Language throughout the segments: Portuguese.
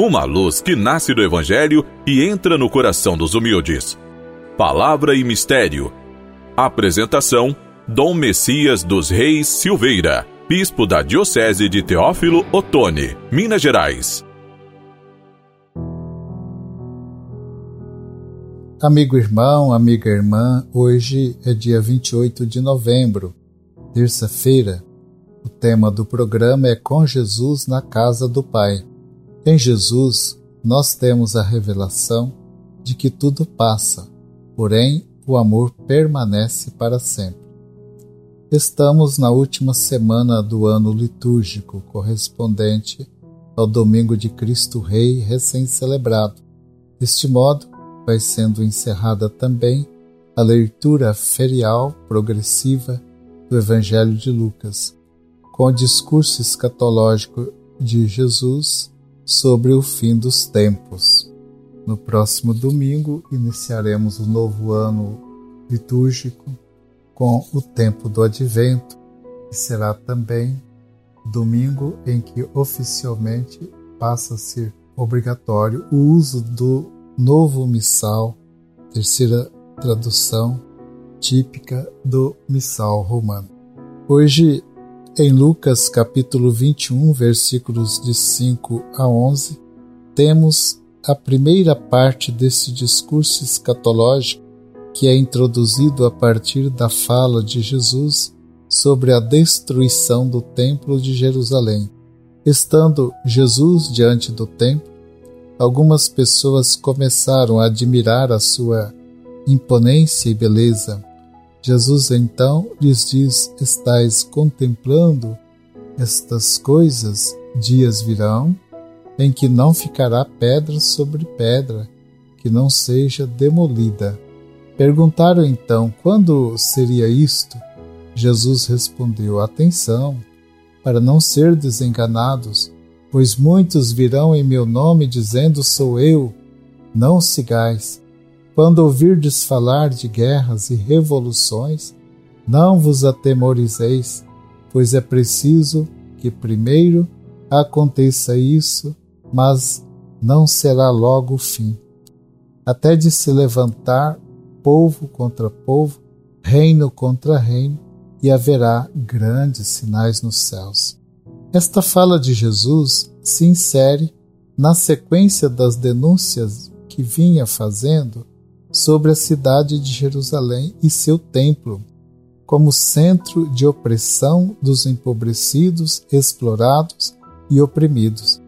uma luz que nasce do Evangelho e entra no coração dos humildes. Palavra e Mistério. Apresentação: Dom Messias dos Reis Silveira, Bispo da Diocese de Teófilo Otoni, Minas Gerais. Amigo irmão, amiga irmã, hoje é dia 28 de novembro, terça-feira. O tema do programa é Com Jesus na Casa do Pai. Em Jesus, nós temos a revelação de que tudo passa, porém o amor permanece para sempre. Estamos na última semana do ano litúrgico, correspondente ao Domingo de Cristo Rei recém-celebrado. Deste modo, vai sendo encerrada também a leitura ferial progressiva do Evangelho de Lucas, com o discurso escatológico de Jesus sobre o fim dos tempos. No próximo domingo, iniciaremos o novo ano litúrgico com o tempo do advento, que será também domingo em que oficialmente passa a ser obrigatório o uso do novo missal, terceira tradução típica do missal romano. Hoje em Lucas capítulo 21, versículos de 5 a 11, temos a primeira parte desse discurso escatológico que é introduzido a partir da fala de Jesus sobre a destruição do Templo de Jerusalém. Estando Jesus diante do templo, algumas pessoas começaram a admirar a sua imponência e beleza, Jesus então lhes diz: Estais contemplando estas coisas, dias virão em que não ficará pedra sobre pedra que não seja demolida. Perguntaram então quando seria isto? Jesus respondeu: Atenção, para não ser desenganados, pois muitos virão em meu nome dizendo: Sou eu. Não sigais. Quando ouvirdes falar de guerras e revoluções, não vos atemorizeis, pois é preciso que primeiro aconteça isso, mas não será logo o fim. Até de se levantar povo contra povo, reino contra reino, e haverá grandes sinais nos céus. Esta fala de Jesus se insere na sequência das denúncias que vinha fazendo sobre a cidade de Jerusalém e seu templo, como centro de opressão dos empobrecidos, explorados e oprimidos.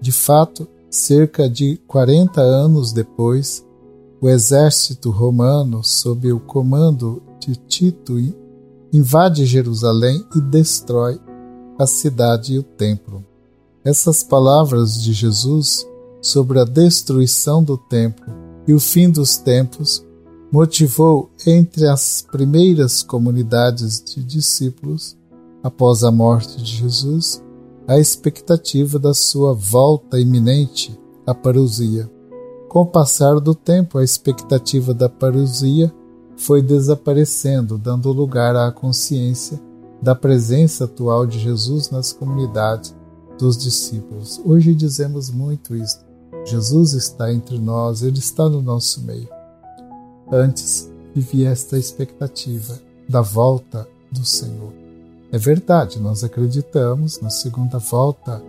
De fato, cerca de 40 anos depois, o exército romano, sob o comando de Tito, invade Jerusalém e destrói a cidade e o templo. Essas palavras de Jesus sobre a destruição do templo e o fim dos tempos motivou entre as primeiras comunidades de discípulos, após a morte de Jesus, a expectativa da sua volta iminente à parousia. Com o passar do tempo, a expectativa da parousia foi desaparecendo, dando lugar à consciência da presença atual de Jesus nas comunidades dos discípulos. Hoje dizemos muito isso. Jesus está entre nós, Ele está no nosso meio. Antes vivia esta expectativa da volta do Senhor. É verdade, nós acreditamos na segunda volta,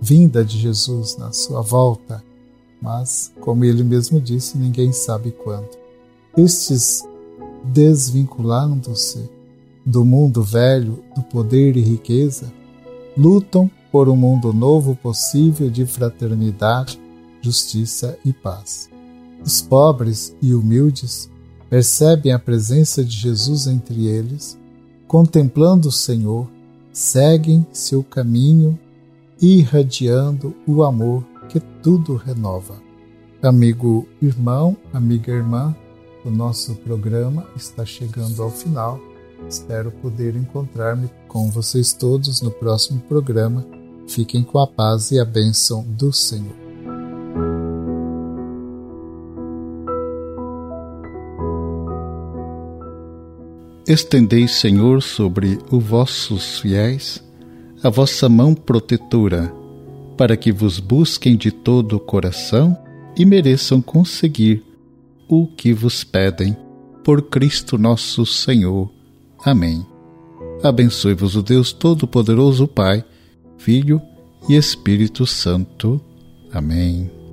vinda de Jesus, na sua volta, mas, como ele mesmo disse, ninguém sabe quando. Estes desvinculando-se do mundo velho, do poder e riqueza, lutam por um mundo novo possível de fraternidade, justiça e paz. Os pobres e humildes percebem a presença de Jesus entre eles, contemplando o Senhor, seguem seu caminho, irradiando o amor que tudo renova. Amigo irmão, amiga irmã, o nosso programa está chegando ao final. Espero poder encontrar-me com vocês todos no próximo programa. Fiquem com a paz e a bênção do Senhor. Estendei, Senhor, sobre os vossos fiéis a vossa mão protetora para que vos busquem de todo o coração e mereçam conseguir o que vos pedem. Por Cristo nosso Senhor. Amém. Abençoe-vos o Deus Todo-Poderoso, Pai, Filho e Espírito Santo. Amém.